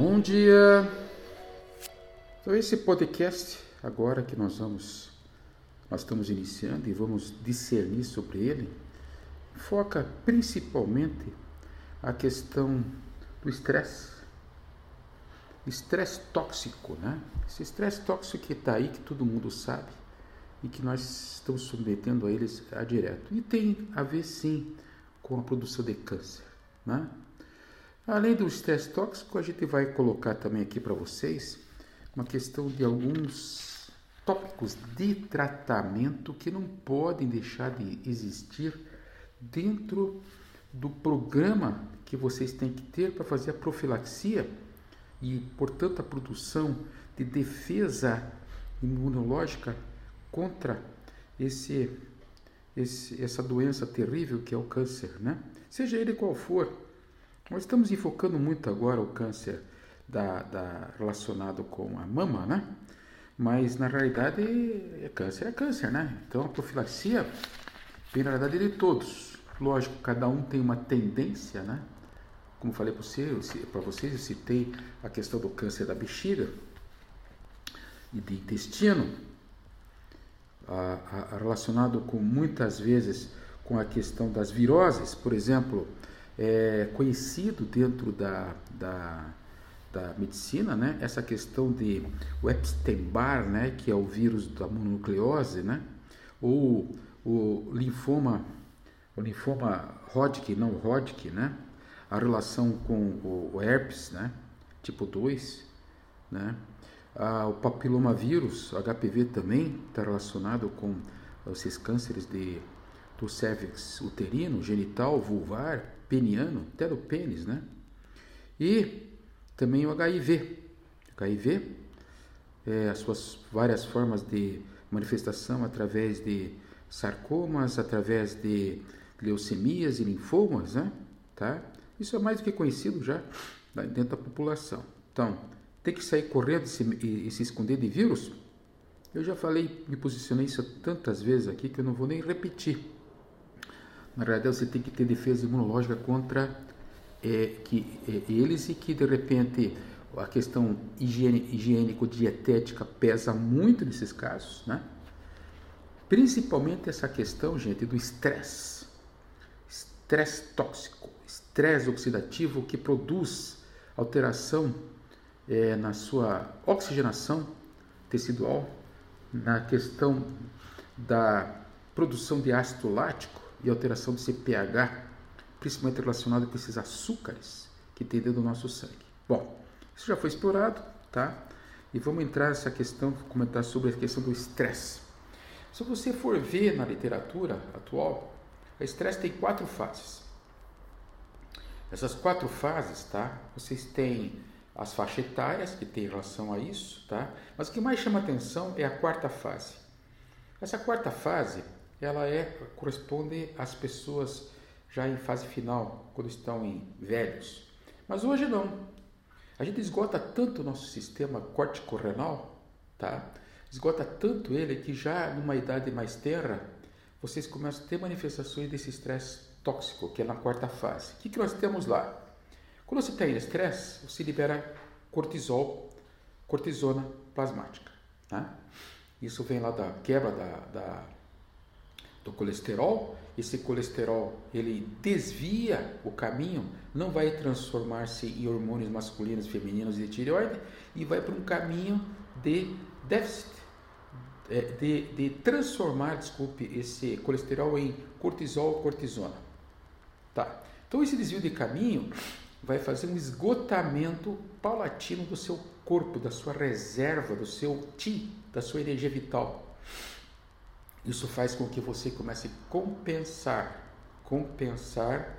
Bom dia! Então esse podcast agora que nós vamos nós estamos iniciando e vamos discernir sobre ele, foca principalmente a questão do estresse. Estresse tóxico, né? Esse estresse tóxico que está aí, que todo mundo sabe e que nós estamos submetendo a eles a direto. E tem a ver sim com a produção de câncer, né? Além do estresse tóxico, a gente vai colocar também aqui para vocês uma questão de alguns tópicos de tratamento que não podem deixar de existir dentro do programa que vocês têm que ter para fazer a profilaxia e, portanto, a produção de defesa imunológica contra esse, esse, essa doença terrível que é o câncer, né? Seja ele qual for. Nós estamos enfocando muito agora o câncer da, da, relacionado com a mama, né? Mas na realidade, é câncer é câncer, né? Então a profilaxia na realidade de todos. Lógico, cada um tem uma tendência, né? Como falei para você, vocês, eu citei a questão do câncer da bexiga e de intestino, a, a, relacionado com muitas vezes com a questão das viroses, por exemplo, é conhecido dentro da, da, da medicina, né? Essa questão de o Epstein-Barr, né? Que é o vírus da mononucleose, né? Ou o linfoma, o linfoma Hodgkin, não Hodgkin, né? A relação com o herpes, né? Tipo 2, né? Ah, o papilomavírus, HPV também está relacionado com esses cânceres de, do cérvix uterino, genital, vulvar, peniano, até do pênis, né? E também o HIV. HIV, é, as suas várias formas de manifestação através de sarcomas, através de leucemias e linfomas, né? Tá? Isso é mais do que conhecido já dentro da população. Então, tem que sair correndo e se, e se esconder de vírus? Eu já falei, me posicionei isso tantas vezes aqui que eu não vou nem repetir. Na realidade, você tem que ter defesa imunológica contra é, que, é, eles e que, de repente, a questão higiênico-dietética pesa muito nesses casos, né? Principalmente essa questão, gente, do estresse. Estresse tóxico, estresse oxidativo que produz alteração é, na sua oxigenação tecidual, na questão da produção de ácido lático, e alteração do CPH, principalmente relacionado com esses açúcares que tem dentro do nosso sangue. Bom, isso já foi explorado, tá? E vamos entrar nessa questão, comentar sobre a questão do estresse. Se você for ver na literatura atual, o estresse tem quatro fases. Essas quatro fases, tá? Vocês têm as faixas etárias que tem relação a isso, tá? Mas o que mais chama atenção é a quarta fase. Essa quarta fase ela é corresponde às pessoas já em fase final, quando estão em velhos. Mas hoje não. A gente esgota tanto o nosso sistema córtico-renal, tá? Esgota tanto ele que já numa idade mais terra, vocês começam a ter manifestações desse estresse tóxico, que é na quarta fase. O que, que nós temos lá? Quando você está em estresse, você libera cortisol, cortisona plasmática. Tá? Isso vem lá da quebra da, da do colesterol, esse colesterol ele desvia o caminho, não vai transformar-se em hormônios masculinos, femininos e de tireoide e vai para um caminho de déficit, é, de, de transformar, desculpe, esse colesterol em cortisol, cortisona. Tá. Então esse desvio de caminho vai fazer um esgotamento paulatino do seu corpo, da sua reserva, do seu ti, da sua energia vital. Isso faz com que você comece a compensar, compensar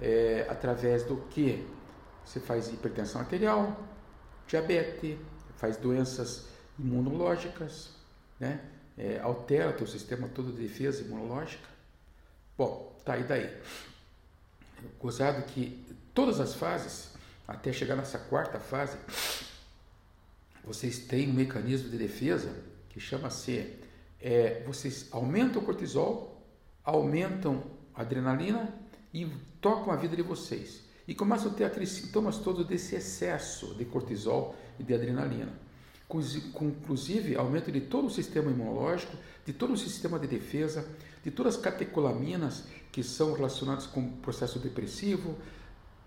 é, através do que? Você faz hipertensão arterial, diabetes, faz doenças imunológicas, né? É, altera teu sistema todo de defesa imunológica. Bom, tá aí daí. Gozado que todas as fases, até chegar nessa quarta fase, vocês têm um mecanismo de defesa que chama-se é, vocês aumentam o cortisol, aumentam a adrenalina e tocam a vida de vocês. e começam a ter aqueles sintomas todos desse excesso de cortisol e de adrenalina. Com, inclusive, aumento de todo o sistema imunológico, de todo o sistema de defesa, de todas as catecolaminas que são relacionadas com o processo depressivo,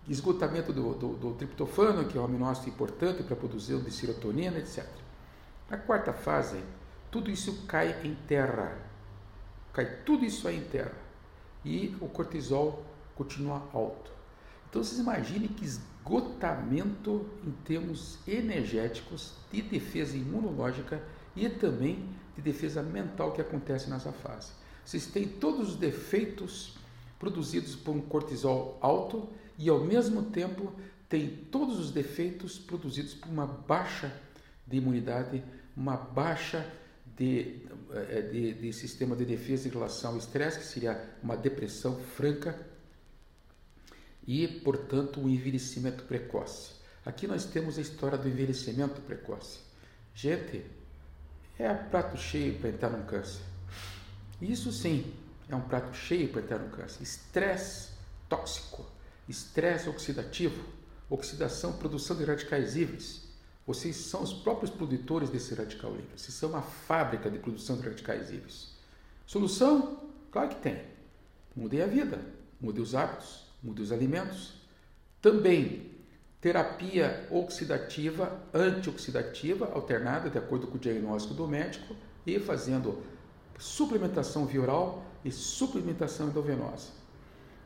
esgotamento do, do, do triptofano, que é um aminoácido importante para produzir de serotonina, etc. Na quarta fase, tudo isso cai em terra. Cai tudo isso aí em terra. E o cortisol continua alto. Então vocês imaginem que esgotamento em termos energéticos, de defesa imunológica e também de defesa mental que acontece nessa fase. Vocês têm todos os defeitos produzidos por um cortisol alto e ao mesmo tempo tem todos os defeitos produzidos por uma baixa de imunidade, uma baixa de, eh, de, de sistema de defesa em relação ao estresse, que seria uma depressão franca, e, portanto, o envelhecimento precoce. Aqui nós temos a história do envelhecimento precoce. Gente, é prato cheio para entrar num câncer. Isso sim é um prato cheio para entrar no câncer. Estresse tóxico, estresse oxidativo, oxidação, produção de radicais livres. Vocês são os próprios produtores desse radical livre. Vocês são uma fábrica de produção de radicais livres. Solução? Claro que tem. Mudem a vida, mudem os hábitos, mude os alimentos. Também terapia oxidativa, antioxidativa, alternada de acordo com o diagnóstico do médico e fazendo suplementação via oral e suplementação endovenosa.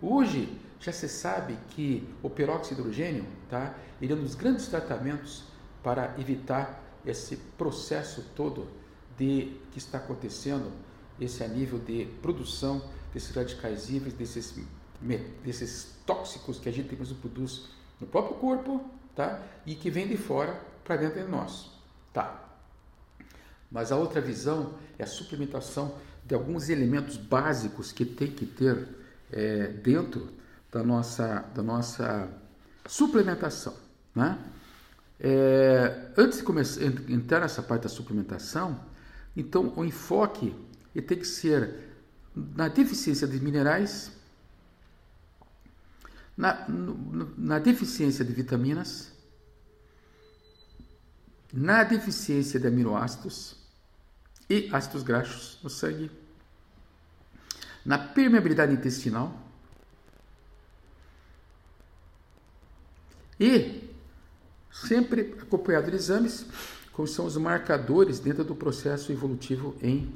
Hoje já se sabe que o peróxido de hidrogênio tá, ele é um dos grandes tratamentos para evitar esse processo todo de que está acontecendo, esse a nível de produção desses radicais livres, desses desses tóxicos que a gente mesmo produz no próprio corpo, tá? E que vem de fora para dentro de nós, tá? Mas a outra visão é a suplementação de alguns elementos básicos que tem que ter é, dentro da nossa, da nossa suplementação, né? É, antes de começar, entrar nessa parte da suplementação, então o enfoque ele tem que ser na deficiência de minerais, na, na deficiência de vitaminas, na deficiência de aminoácidos e ácidos graxos no sangue, na permeabilidade intestinal e sempre acompanhado de exames, como são os marcadores dentro do processo evolutivo em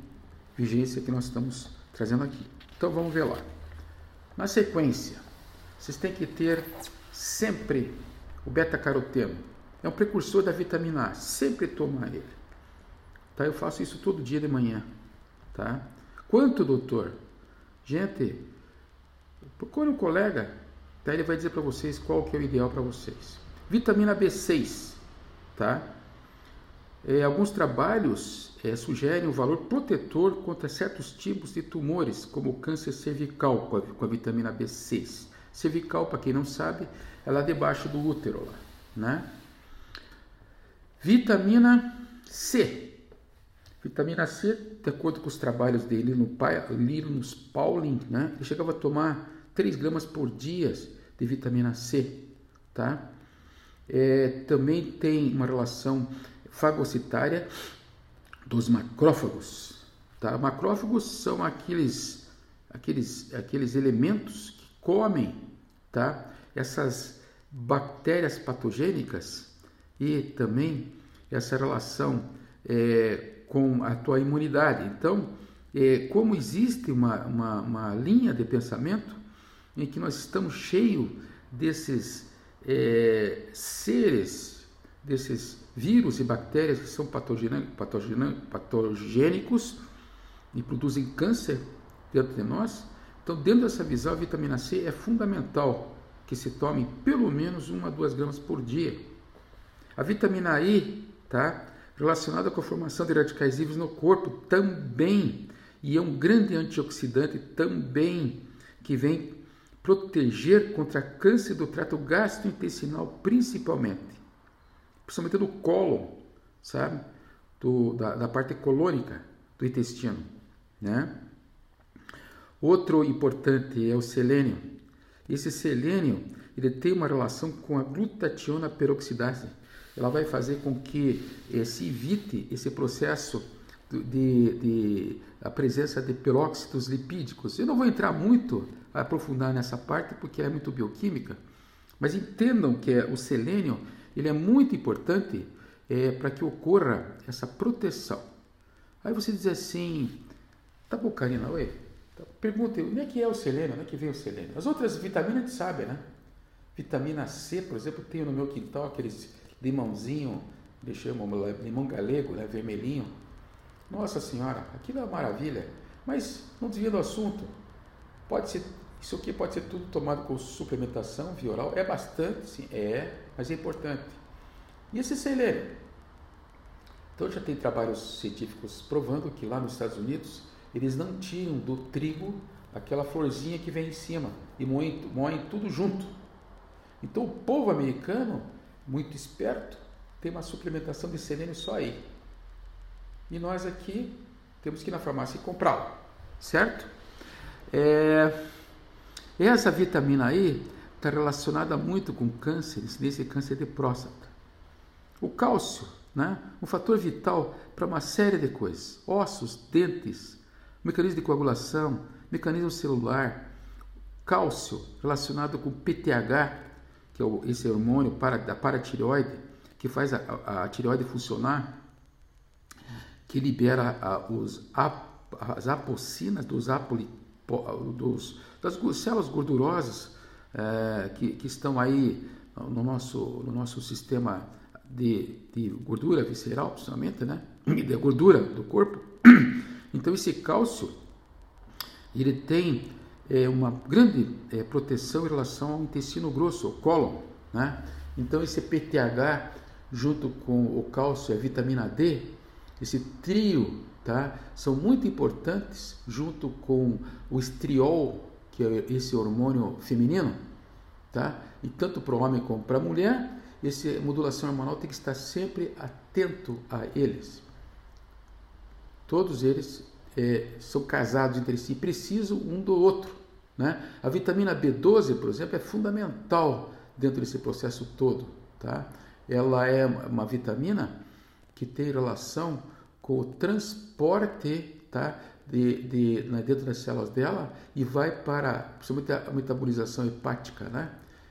vigência que nós estamos trazendo aqui. Então vamos ver lá. Na sequência, vocês têm que ter sempre o beta-caroteno. É um precursor da vitamina A. Sempre tomar ele. Tá? Eu faço isso todo dia de manhã. Tá? Quanto, doutor? Gente, procure um colega. Tá? Ele vai dizer para vocês qual que é o ideal para vocês. Vitamina B6. Tá? É, alguns trabalhos é, sugerem o valor protetor contra certos tipos de tumores, como o câncer cervical com a, com a vitamina B6. Cervical, para quem não sabe, é lá debaixo do útero, lá, né? Vitamina C. Vitamina C, de acordo com os trabalhos dele no Linus Pauling, né? Ele chegava a tomar 3 gramas por dia de vitamina C, tá? É, também tem uma relação fagocitária dos macrófagos, tá? Macrófagos são aqueles, aqueles, aqueles elementos que comem tá? essas bactérias patogênicas e também essa relação é, com a tua imunidade. Então, é, como existe uma, uma, uma, linha de pensamento em que nós estamos cheios desses é, seres, desses vírus e bactérias que são patogênicos e produzem câncer dentro de nós, então, dentro dessa visão, a vitamina C é fundamental que se tome pelo menos uma a duas gramas por dia. A vitamina E, tá? Relacionada com a formação de radicais livres no corpo, também, e é um grande antioxidante também, que vem proteger contra câncer do trato gastrointestinal, principalmente, principalmente do cólon, sabe? Do, da, da parte colônica do intestino, né? Outro importante é o selênio. Esse selênio ele tem uma relação com a glutationa peroxidase. Ela vai fazer com que eh, se evite esse processo de, de, a presença de peróxidos lipídicos. Eu não vou entrar muito aprofundar nessa parte porque é muito bioquímica, mas entendam que o selênio ele é muito importante é, para que ocorra essa proteção. Aí você diz assim, tá bom, Karina, oi, pergunta, onde é que é o selênio? Onde é que vem o selênio? As outras vitaminas a gente sabe, né? Vitamina C, por exemplo, tenho no meu quintal aqueles limãozinho, chamam limão galego, né, vermelhinho. Nossa Senhora, aquilo é uma maravilha. Mas não desvia do assunto. Pode ser, isso aqui pode ser tudo tomado com suplementação via oral. É bastante, sim, é, mas é importante. E esse selênio? Então já tem trabalhos científicos provando que lá nos Estados Unidos eles não tiram do trigo aquela florzinha que vem em cima e moem, moem tudo junto. Então o povo americano, muito esperto, tem uma suplementação de selênio só aí. E nós aqui temos que ir na farmácia e comprá-lo, certo? É, essa vitamina E está relacionada muito com cânceres, nesse câncer de próstata. O cálcio, né? um fator vital para uma série de coisas: ossos, dentes, mecanismo de coagulação, mecanismo celular, cálcio relacionado com PTH, que é esse hormônio da paratireoide, que faz a, a, a tireoide funcionar, que libera a, os, as apocinas dos, apoli, dos das células gordurosas é, que, que estão aí no nosso, no nosso sistema de, de gordura visceral, principalmente, né? de gordura do corpo. Então, esse cálcio, ele tem é, uma grande é, proteção em relação ao intestino grosso, o cólon, né? Então, esse PTH, junto com o cálcio e a vitamina D, esse trio, tá? São muito importantes, junto com o estriol, que é esse hormônio feminino, tá? E tanto para o homem como para a mulher, essa modulação hormonal tem que estar sempre atento a eles. Todos eles é, são casados entre si, precisam um do outro. Né? A vitamina B12, por exemplo, é fundamental dentro desse processo todo. Tá? Ela é uma vitamina que tem relação com o transporte tá, de, de, né, dentro das células dela e vai para principalmente a metabolização hepática. Né?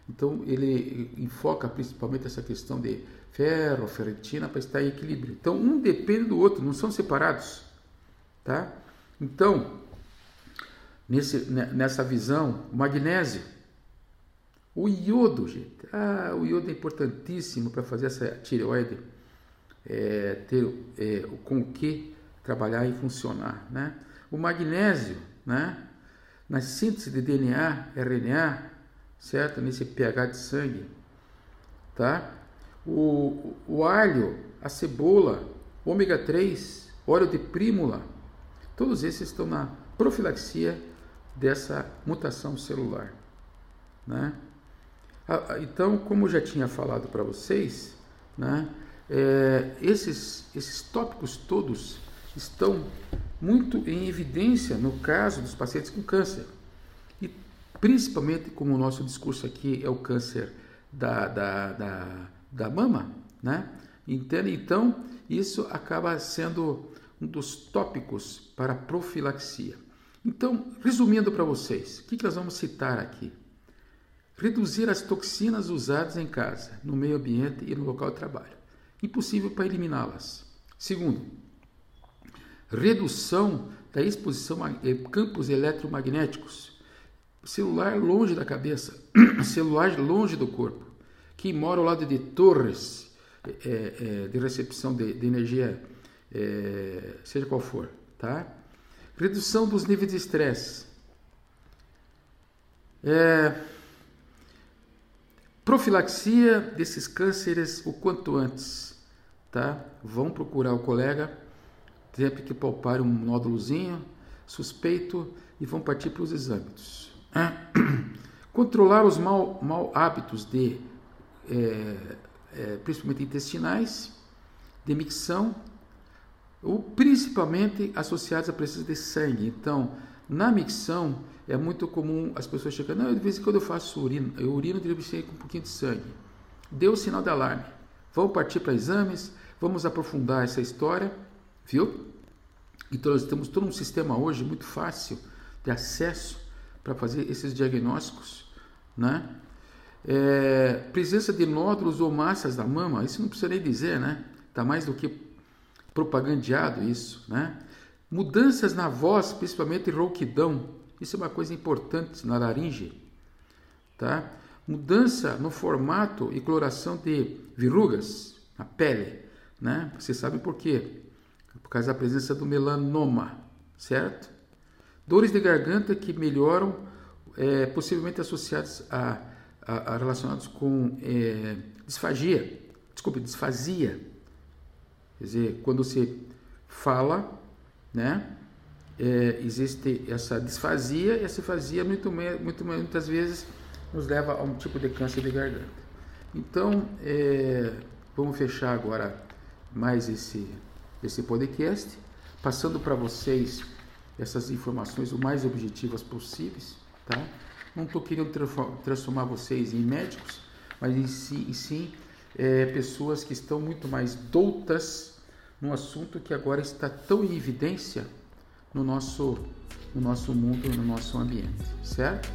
Então, ele enfoca principalmente essa questão de ferro, ferritina, para estar em equilíbrio. Então, um depende do outro, não são separados. Tá? Então, nesse, nessa visão, magnésio, o iodo, gente. Ah, o iodo é importantíssimo para fazer essa tireoide é, ter é, com o que trabalhar e funcionar. Né? O magnésio, né? na síntese de DNA, RNA, certo? Nesse pH de sangue, tá? O, o alho, a cebola, ômega 3, óleo de prímula, todos esses estão na profilaxia dessa mutação celular, né? Então, como eu já tinha falado para vocês, né, é, esses, esses tópicos todos estão muito em evidência no caso dos pacientes com câncer principalmente como o nosso discurso aqui é o câncer da, da, da, da mama, né? Entende? Então, isso acaba sendo um dos tópicos para profilaxia. Então, resumindo para vocês, o que, que nós vamos citar aqui? Reduzir as toxinas usadas em casa, no meio ambiente e no local de trabalho. Impossível para eliminá-las. Segundo, redução da exposição a campos eletromagnéticos, celular longe da cabeça, celular longe do corpo. Quem mora ao lado de torres é, é, de recepção de, de energia, é, seja qual for, tá? Redução dos níveis de estresse. É, profilaxia desses cânceres o quanto antes, tá? Vão procurar o colega sempre que palpar um nódulozinho suspeito e vão partir para os exames. Controlar os mal hábitos de, é, é, principalmente intestinais, de micção, ou principalmente associados à presença de sangue. Então, Na micção, é muito comum as pessoas chegarem, não, de vez em quando eu faço urina, eu urino de com um pouquinho de sangue. Deu o sinal de alarme. Vamos partir para exames, vamos aprofundar essa história, viu? Então nós temos todo um sistema hoje muito fácil de acesso para fazer esses diagnósticos, né? É, presença de nódulos ou massas da mama, isso não precisa nem dizer, né? Está mais do que propagandeado isso, né? Mudanças na voz, principalmente rouquidão, isso é uma coisa importante na laringe, tá? Mudança no formato e coloração de verrugas na pele, né? Você sabe por quê? Por causa da presença do melanoma, certo? Dores de garganta que melhoram, é, possivelmente associadas a, a, a relacionados com é, disfagia, desculpe, disfasia. Quer dizer, quando você fala, né? É, existe essa disfasia e essa disfasia muito, muito, muitas vezes nos leva a um tipo de câncer de garganta. Então, é, vamos fechar agora mais esse, esse podcast, passando para vocês essas informações o mais objetivas possíveis, tá? Não estou querendo transformar vocês em médicos, mas em si, em sim é, pessoas que estão muito mais doutas no assunto que agora está tão em evidência no nosso, no nosso mundo, no nosso ambiente, certo?